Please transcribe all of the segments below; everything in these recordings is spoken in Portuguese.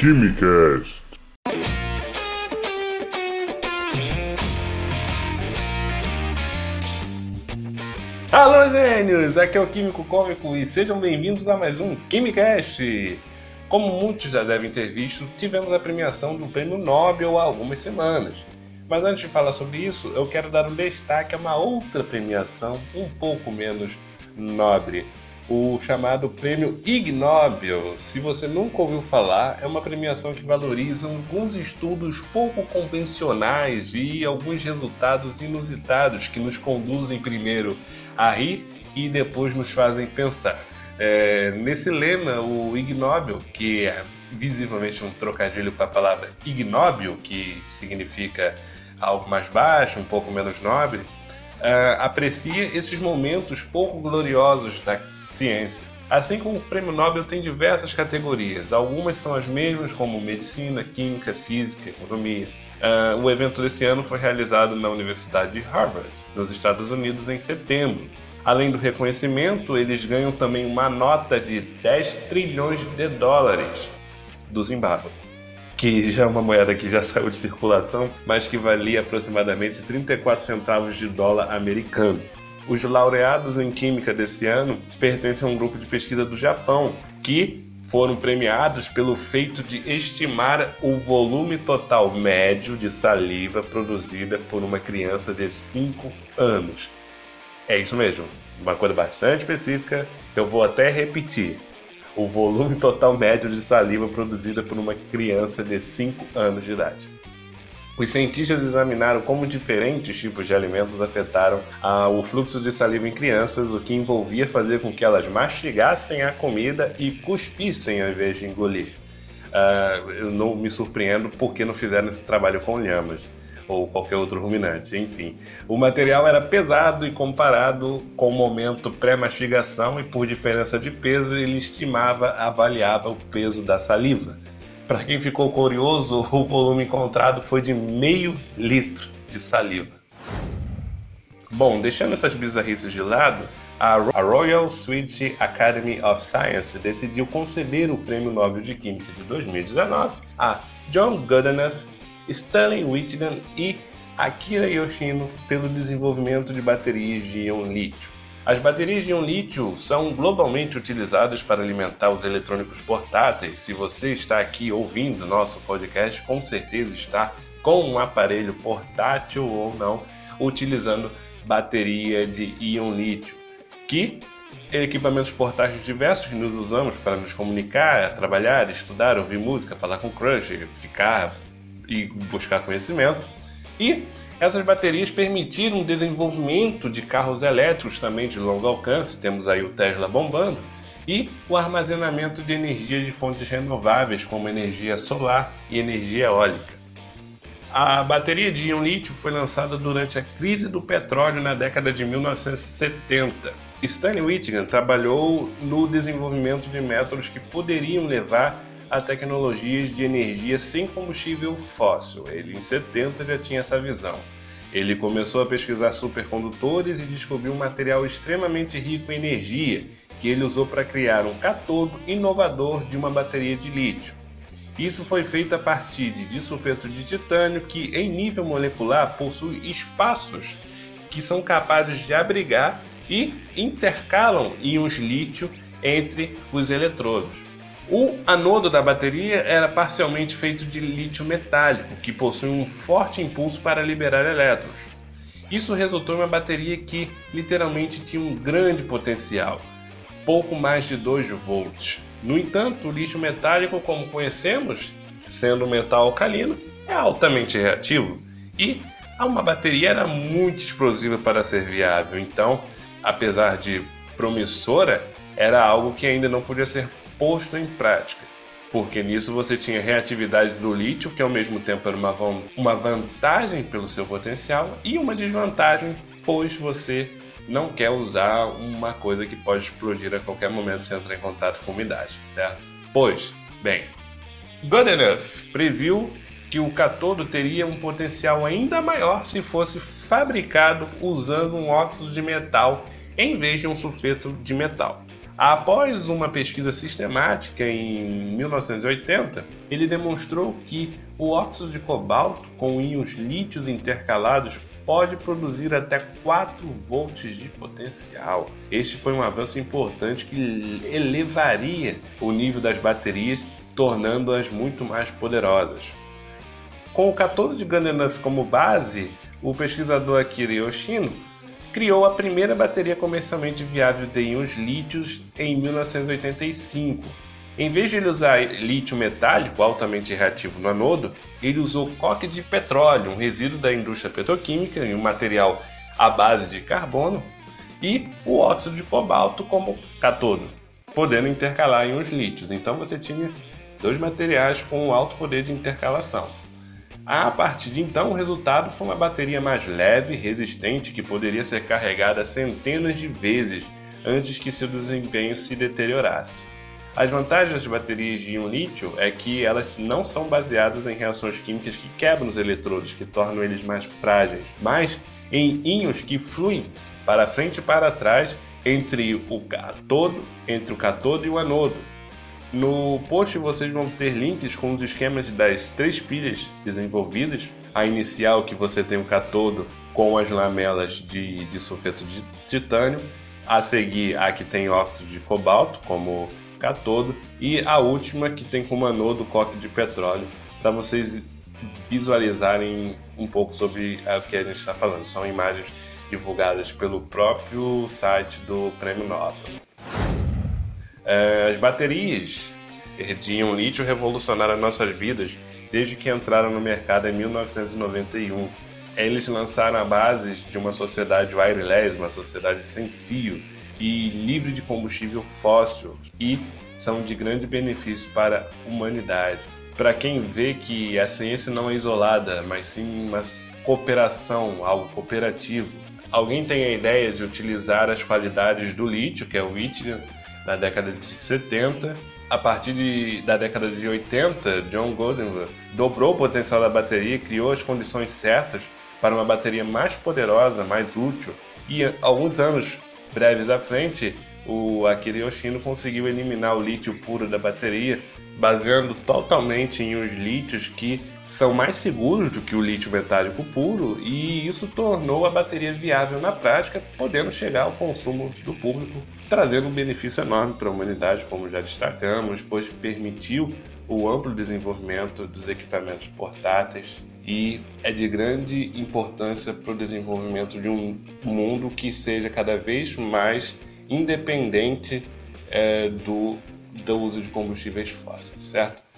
Quimicast. Alô, gênios! Aqui é o Químico Cômico e sejam bem-vindos a mais um Quimicast. Como muitos já devem ter visto, tivemos a premiação do Prêmio Nobel há algumas semanas. Mas antes de falar sobre isso, eu quero dar um destaque a uma outra premiação um pouco menos nobre, o chamado Prêmio Ig Nobel. Se você nunca ouviu falar, é uma premiação que valoriza alguns estudos pouco convencionais e alguns resultados inusitados que nos conduzem primeiro a rir e depois nos fazem pensar. É, nesse lema, o Ig Nobel, que é visivelmente um trocadilho com a palavra ignóbil, que significa algo mais baixo, um pouco menos nobre, uh, aprecia esses momentos pouco gloriosos da ciência. Assim como o Prêmio Nobel tem diversas categorias, algumas são as mesmas, como medicina, química, física, economia. Uh, o evento desse ano foi realizado na Universidade de Harvard, nos Estados Unidos, em setembro. Além do reconhecimento, eles ganham também uma nota de 10 trilhões de dólares do Zimbábue que já é uma moeda que já saiu de circulação, mas que valia aproximadamente 34 centavos de dólar americano. Os laureados em química desse ano pertencem a um grupo de pesquisa do Japão, que foram premiados pelo feito de estimar o volume total médio de saliva produzida por uma criança de 5 anos. É isso mesmo, uma coisa bastante específica, eu vou até repetir o volume total médio de saliva produzida por uma criança de 5 anos de idade. Os cientistas examinaram como diferentes tipos de alimentos afetaram ah, o fluxo de saliva em crianças, o que envolvia fazer com que elas mastigassem a comida e cuspissem ao invés de engolir. Ah, eu não me surpreendo porque não fizeram esse trabalho com lhamas ou qualquer outro ruminante, enfim. O material era pesado e comparado com o momento pré-mastigação e por diferença de peso ele estimava, avaliava o peso da saliva. Para quem ficou curioso, o volume encontrado foi de meio litro de saliva. Bom, deixando essas bizarrices de lado, a Royal Swedish Academy of Science decidiu conceder o Prêmio Nobel de Química de 2019 a John Goodenough Stanley Whittingham e Akira Yoshino pelo desenvolvimento de baterias de íon lítio. As baterias de íon lítio são globalmente utilizadas para alimentar os eletrônicos portáteis. Se você está aqui ouvindo nosso podcast, com certeza está com um aparelho portátil ou não, utilizando bateria de íon lítio, que equipamentos portáteis diversos que nos usamos para nos comunicar, trabalhar, estudar, ouvir música, falar com crush, ficar e buscar conhecimento. E essas baterias permitiram o desenvolvimento de carros elétricos também de longo alcance, temos aí o Tesla bombando, e o armazenamento de energia de fontes renováveis, como energia solar e energia eólica. A bateria de íon lítio foi lançada durante a crise do petróleo na década de 1970. Stanley Whittingham trabalhou no desenvolvimento de métodos que poderiam levar a tecnologias de energia sem combustível fóssil. Ele, em 70, já tinha essa visão. Ele começou a pesquisar supercondutores e descobriu um material extremamente rico em energia que ele usou para criar um catodo inovador de uma bateria de lítio. Isso foi feito a partir de disulfeto de titânio, que em nível molecular possui espaços que são capazes de abrigar e intercalam íons lítio entre os eletrodos. O anodo da bateria era parcialmente feito de lítio metálico, que possui um forte impulso para liberar elétrons. Isso resultou em uma bateria que literalmente tinha um grande potencial, pouco mais de 2 volts. No entanto, o lítio metálico, como conhecemos, sendo um metal alcalino, é altamente reativo e uma bateria era muito explosiva para ser viável. Então, apesar de promissora, era algo que ainda não podia ser posto em prática, porque nisso você tinha reatividade do lítio, que ao mesmo tempo era uma, uma vantagem pelo seu potencial e uma desvantagem, pois você não quer usar uma coisa que pode explodir a qualquer momento se entrar em contato com umidade, certo? Pois, bem, Goodenough previu que o catodo teria um potencial ainda maior se fosse fabricado usando um óxido de metal em vez de um sulfeto de metal. Após uma pesquisa sistemática em 1980, ele demonstrou que o óxido de cobalto com íons lítios intercalados pode produzir até 4 volts de potencial. Este foi um avanço importante que elevaria o nível das baterias, tornando-as muito mais poderosas. Com o catodo de Gandenuff como base, o pesquisador Akira Yoshino criou a primeira bateria comercialmente viável de íons lítios em 1985. Em vez de ele usar lítio metálico altamente reativo no anodo, ele usou coque de petróleo, um resíduo da indústria petroquímica e um material à base de carbono, e o óxido de cobalto como catodo, podendo intercalar íons lítios. Então você tinha dois materiais com alto poder de intercalação. A partir de então, o resultado foi uma bateria mais leve e resistente que poderia ser carregada centenas de vezes antes que seu desempenho se deteriorasse. As vantagens das baterias de íon lítio é que elas não são baseadas em reações químicas que quebram os eletrodos, que tornam eles mais frágeis, mas em íons que fluem para frente e para trás entre o catodo, entre o catodo e o anodo, no post vocês vão ter links com os esquemas das três pilhas desenvolvidas. A inicial que você tem o catodo com as lamelas de, de sulfeto de titânio. A seguir a que tem óxido de cobalto como catodo. E a última que tem como anodo coque de petróleo. Para vocês visualizarem um pouco sobre o que a gente está falando. São imagens divulgadas pelo próprio site do Prêmio Nobel. É, as baterias íon lítio revolucionaram as nossas vidas desde que entraram no mercado em 1991. Eles lançaram a base de uma sociedade wireless, uma sociedade sem fio e livre de combustível fóssil e são de grande benefício para a humanidade. Para quem vê que a ciência não é isolada, mas sim uma cooperação, algo cooperativo. Alguém tem a ideia de utilizar as qualidades do lítio, que é o lítio, na década de 70. A partir de, da década de 80, John Goldenberg dobrou o potencial da bateria e criou as condições certas para uma bateria mais poderosa, mais útil. E alguns anos breves à frente, o Akira Yoshino conseguiu eliminar o lítio puro da bateria, baseando totalmente em os lítios que são mais seguros do que o lítio metálico puro, e isso tornou a bateria viável na prática, podendo chegar ao consumo do público trazendo um benefício enorme para a humanidade, como já destacamos, pois permitiu o amplo desenvolvimento dos equipamentos portáteis e é de grande importância para o desenvolvimento de um mundo que seja cada vez mais independente é, do, do uso de combustíveis fósseis, certo?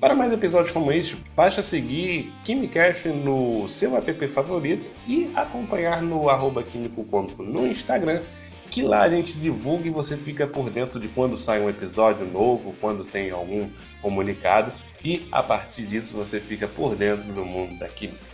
Para mais episódios como este, basta seguir KimiCast no seu app favorito e acompanhar no arroba Químico no Instagram que lá a gente divulga e você fica por dentro de quando sai um episódio novo, quando tem algum comunicado e a partir disso você fica por dentro do mundo da química.